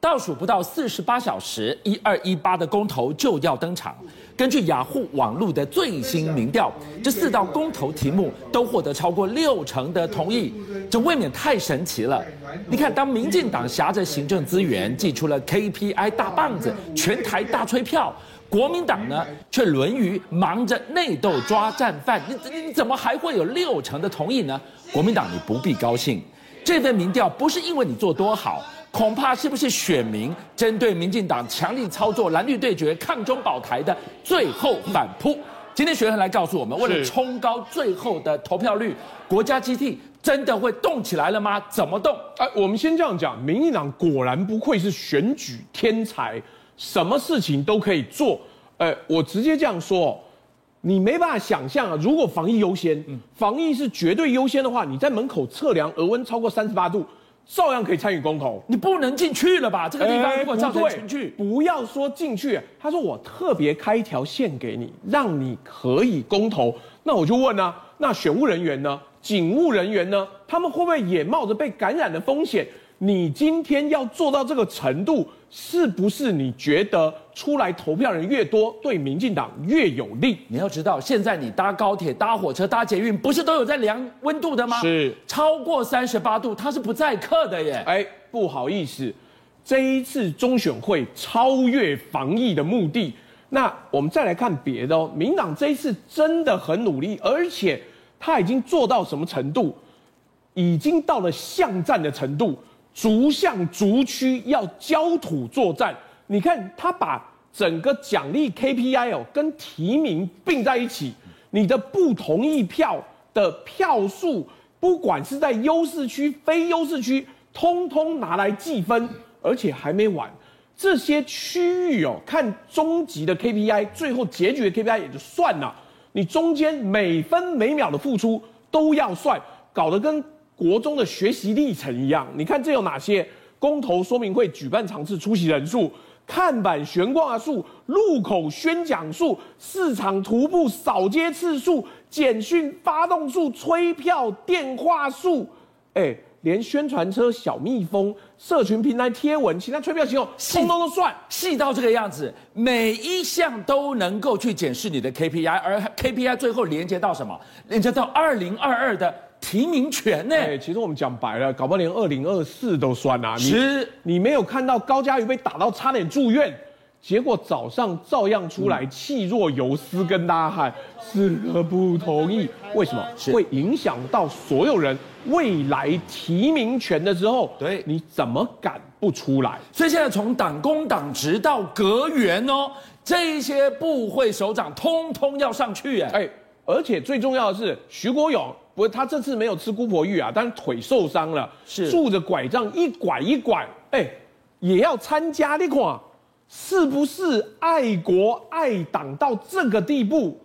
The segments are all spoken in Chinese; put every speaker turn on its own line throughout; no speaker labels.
倒数不到四十八小时，一二一八的公投就要登场。根据雅虎网路的最新民调，这四道公投题目都获得超过六成的同意，这未免太神奇了。你看，当民进党挟着行政资源，祭出了 KPI 大棒子，全台大催票，国民党呢却沦于忙着内斗抓战犯，你你怎么还会有六成的同意呢？国民党你不必高兴，这份民调不是因为你做多好。恐怕是不是选民针对民进党强力操作蓝绿对决、抗中保台的最后反扑？今天学恒来告诉我们，为了冲高最后的投票率，国家机器真的会动起来了吗？怎么动？
哎，我们先这样讲，民进党果然不愧是选举天才，什么事情都可以做。呃，我直接这样说，你没办法想象啊，如果防疫优先，防疫是绝对优先的话，你在门口测量额温超过三十八度。照样可以参与公投，
你不能进去了吧？这个地方如果造成群聚，
不要说进去。他说我特别开一条线给你，让你可以公投。那我就问啊，那选务人员呢？警务人员呢？他们会不会也冒着被感染的风险？你今天要做到这个程度？是不是你觉得出来投票人越多，对民进党越有利？
你要知道，现在你搭高铁、搭火车、搭捷运，不是都有在量温度的吗？
是，
超过三十八度，它是不载客的耶。
哎，不好意思，这一次中选会超越防疫的目的。那我们再来看别的哦，民党这一次真的很努力，而且他已经做到什么程度？已经到了巷战的程度。逐项逐区要焦土作战，你看他把整个奖励 KPI 哦跟提名并在一起，你的不同意票的票数，不管是在优势区、非优势区，通通拿来计分，而且还没完，这些区域哦，看终极的 KPI，最后结局的 KPI 也就算了，你中间每分每秒的付出都要算，搞得跟。国中的学习历程一样，你看这有哪些？公投说明会举办场次、出席人数、看板悬挂数、路口宣讲数、市场徒步扫街次数、简讯发动数、催票电话数，哎，连宣传车、小蜜蜂、社群平台贴文、其他催票行动，通通都算，
细到这个样子，每一项都能够去检视你的 KPI，而 KPI 最后连接到什么？连接到二零二二的。提名权呢？
哎，其实我们讲白了，搞不好连二零二四都算啊。
是，
你没有看到高嘉瑜被打到差点住院，结果早上照样出来气若游丝，跟大家喊四个不同意。为什么？会影响到所有人未来提名权的时候，
对，
你怎么敢不出来？
所以现在从党工党直到阁员哦，这些部会首长通通要上去哎。
而且最重要的是徐国勇。不，他这次没有吃姑婆芋啊，但是腿受伤了，
是
拄着拐杖一拐一拐，哎，也要参加。那款，是不是爱国爱党到这个地步？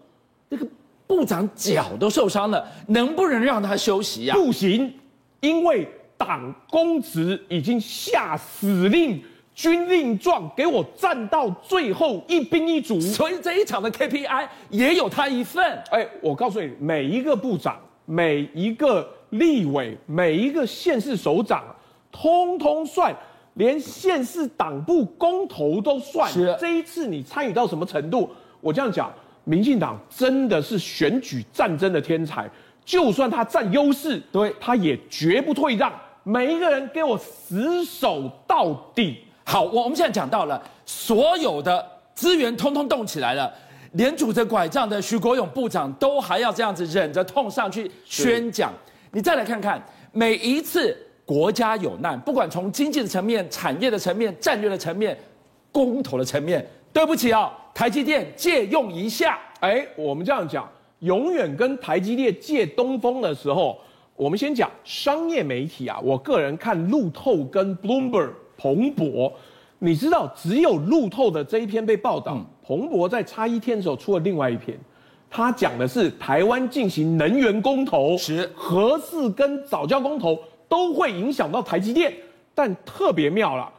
那个部长脚都受伤了，能不能让他休息啊？
不行，因为党公职已经下死令，军令状，给我站到最后一兵一卒。
所以这一场的 KPI 也有他一份。
哎，我告诉你，每一个部长。每一个立委，每一个县市首长，通通算，连县市党部公投都算。
是
这一次你参与到什么程度？我这样讲，民进党真的是选举战争的天才，就算他占优势，
对，
他也绝不退让。每一个人给我死守到底。
好，我我们现在讲到了所有的资源通通动起来了。连拄着拐杖的徐国勇部长都还要这样子忍着痛上去宣讲，你再来看看，每一次国家有难，不管从经济的层面、产业的层面、战略的层面、公投的层面，对不起啊，台积电借用一下。
哎，我们这样讲，永远跟台积电借东风的时候，我们先讲商业媒体啊，我个人看路透跟 Bloomberg 彭博，你知道只有路透的这一篇被报道。嗯彭博在差一天的时候出了另外一篇，他讲的是台湾进行能源公投，
是
核四跟早教公投都会影响到台积电，但特别妙了，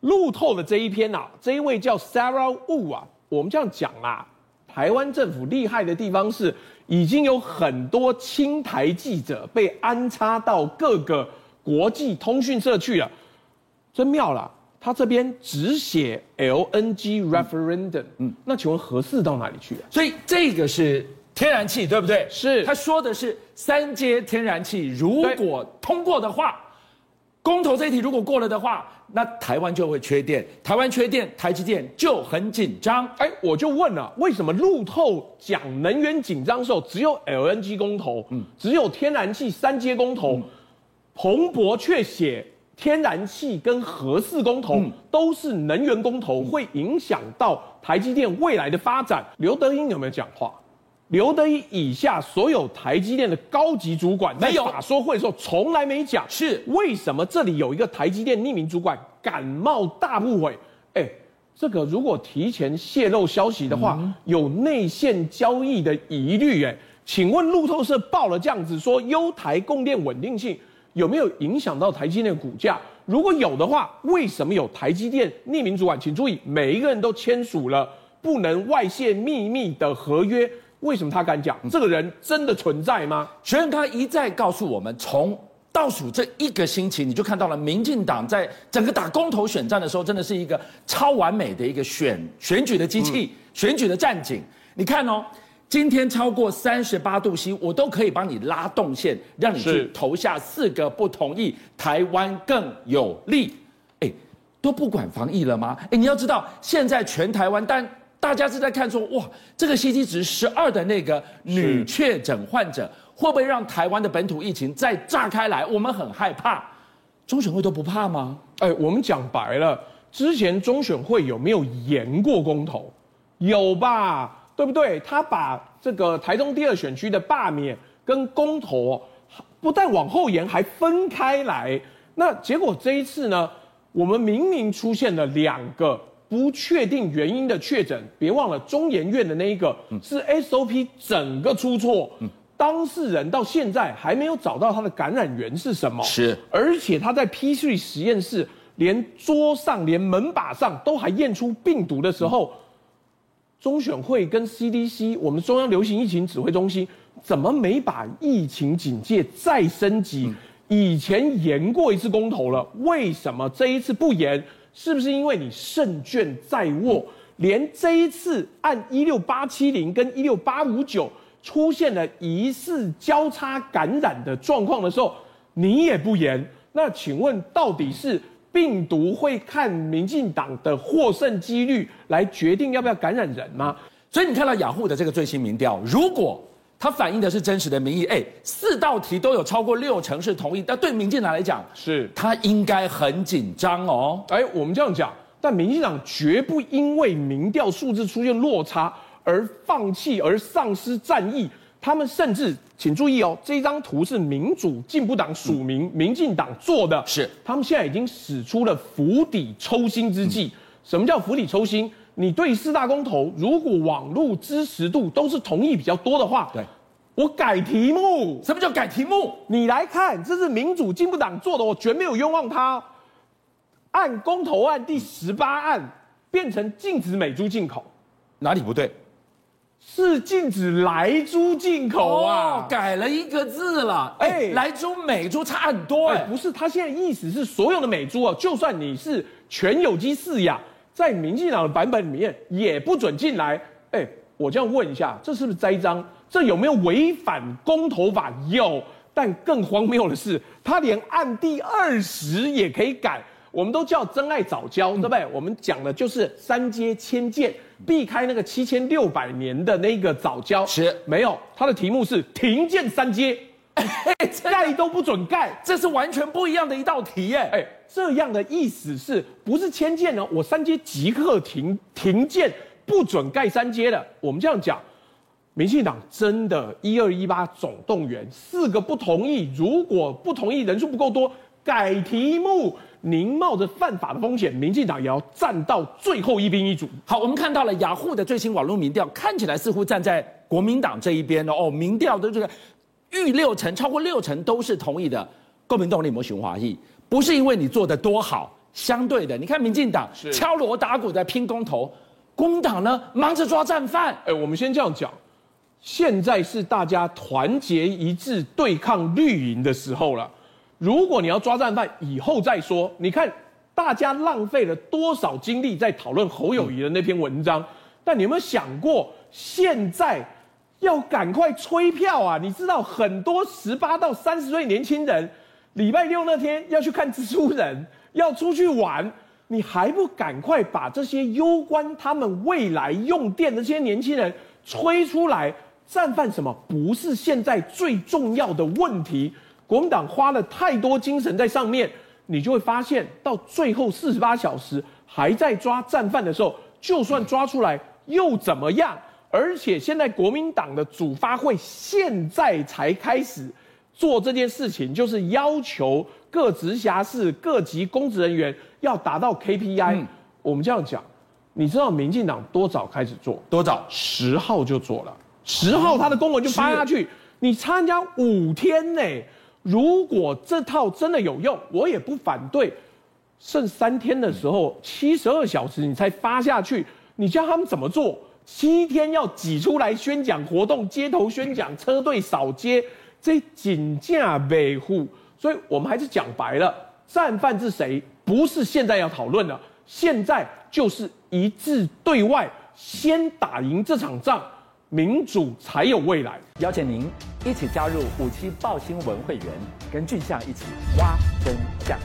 路透的这一篇啊，这一位叫 Sarah Wu 啊，我们这样讲啊，台湾政府厉害的地方是，已经有很多亲台记者被安插到各个国际通讯社去了，真妙了。他这边只写 LNG referendum，嗯，那请问核四到哪里去了？
所以这个是天然气，对不对？
是。
他说的是三阶天然气，如果通过的话，公投这一题如果过了的话，那台湾就会缺电，台湾缺电，台积电就很紧张。
哎，我就问了，为什么路透讲能源紧张的时候，只有 LNG 公投，嗯，只有天然气三阶公投，嗯、彭博却写？天然气跟核四公投都是能源公投，会影响到台积电未来的发展。刘德英有没有讲话？刘德音以下所有台积电的高级主管在法说会的时候从来没讲。
是
为什么这里有一个台积电匿名主管感冒大不韪？哎，这个如果提前泄露消息的话，有内线交易的疑虑。哎，请问路透社报了这样子说，优台供电稳定性。有没有影响到台积电的股价？如果有的话，为什么有台积电匿名主管？请注意，每一个人都签署了不能外泄秘密的合约。为什么他敢讲？这个人真的存在吗？
学院他一再告诉我们，从倒数这一个星期，你就看到了民进党在整个打公投选战的时候，真的是一个超完美的一个选选举的机器，嗯、选举的战警。你看哦。今天超过三十八度 C，我都可以帮你拉动线，让你去投下四个不同意，台湾更有利。哎，都不管防疫了吗？哎，你要知道，现在全台湾，但大家是在看说，哇，这个 CT 值十二的那个女确诊患者，会不会让台湾的本土疫情再炸开来？我们很害怕。中选会都不怕吗？
哎，我们讲白了，之前中选会有没有延过公投？有吧？对不对？他把这个台中第二选区的罢免跟公投，不但往后延，还分开来。那结果这一次呢，我们明明出现了两个不确定原因的确诊，别忘了中研院的那一个是 SOP 整个出错，当事人到现在还没有找到他的感染源是什么。
是，
而且他在 P3 实验室，连桌上、连门把上都还验出病毒的时候。中选会跟 CDC，我们中央流行疫情指挥中心，怎么没把疫情警戒再升级？以前延过一次公投了，为什么这一次不延？是不是因为你胜券在握？连这一次按一六八七零跟一六八五九出现了疑似交叉感染的状况的时候，你也不延？那请问到底是？病毒会看民进党的获胜几率来决定要不要感染人吗？
所以你看到雅虎的这个最新民调，如果它反映的是真实的民意，哎，四道题都有超过六成是同意，那对民进党来讲，
是
他应该很紧张哦。
哎，我们这样讲，但民进党绝不因为民调数字出现落差而放弃而丧失战意。他们甚至，请注意哦，这张图是民主进步党署名民进党做的，
是
他们现在已经使出了釜底抽薪之计。什么叫釜底抽薪？你对四大公投，如果网络支持度都是同意比较多的话，
对，
我改题目。
什么叫改题目？
你来看，这是民主进步党做的，我绝没有冤枉他。按公投案第十八案变成禁止美猪进口，
哪里不对？
是禁止莱猪进口啊，
哦，改了一个字了。哎，莱猪、美猪差很多哎。
不是，他现在意思是所有的美猪啊，就算你是全有机饲养，在民进党的版本里面也不准进来。哎，我这样问一下，这是不是栽赃？这有没有违反公投法？有，但更荒谬的是，他连按第二十也可以改。我们都叫真爱早教，对不对？我们讲的就是三阶迁建。避开那个七千六百年的那个早教，
是
没有。它的题目是停建三阶，盖都不准盖，
这是完全不一样的一道题耶。
哎，这样的意思是不是迁建呢？我三阶即刻停停建，不准盖三阶的。我们这样讲，民进党真的一二一八总动员，四个不同意，如果不同意人数不够多，改题目。您冒着犯法的风险，民进党也要站到最后一兵一卒。
好，我们看到了雅虎的最新网络民调，看起来似乎站在国民党这一边哦。民调的这个逾六成，超过六成都是同意的。国民党你有没有选华裔？不是因为你做的多好，相对的，你看民进党敲锣打鼓在拼公投，国民党呢忙着抓战犯。
哎，我们先这样讲，现在是大家团结一致对抗绿营的时候了。如果你要抓战犯，以后再说。你看大家浪费了多少精力在讨论侯友宜的那篇文章？但你有没有想过，现在要赶快催票啊？你知道很多十八到三十岁年轻人，礼拜六那天要去看蜘蛛人，要出去玩，你还不赶快把这些攸关他们未来用电的这些年轻人催出来？战犯什么？不是现在最重要的问题。国民党花了太多精神在上面。你就会发现，到最后四十八小时还在抓战犯的时候，就算抓出来又怎么样？而且现在国民党的主发会现在才开始做这件事情，就是要求各直辖市各级公职人员要达到 KPI。嗯、我们这样讲，你知道民进党多早开始做？
多早？
十号就做了，十号他的公文就发下去，你参加五天呢。如果这套真的有用，我也不反对。剩三天的时候，七十二小时你才发下去，你叫他们怎么做？七天要挤出来宣讲活动、街头宣讲、车队扫街，这紧架维护。所以我们还是讲白了，战犯是谁？不是现在要讨论的，现在就是一致对外，先打赢这场仗。民主才有未来。
邀请您一起加入五七报新闻会员，跟俊相一起挖真相。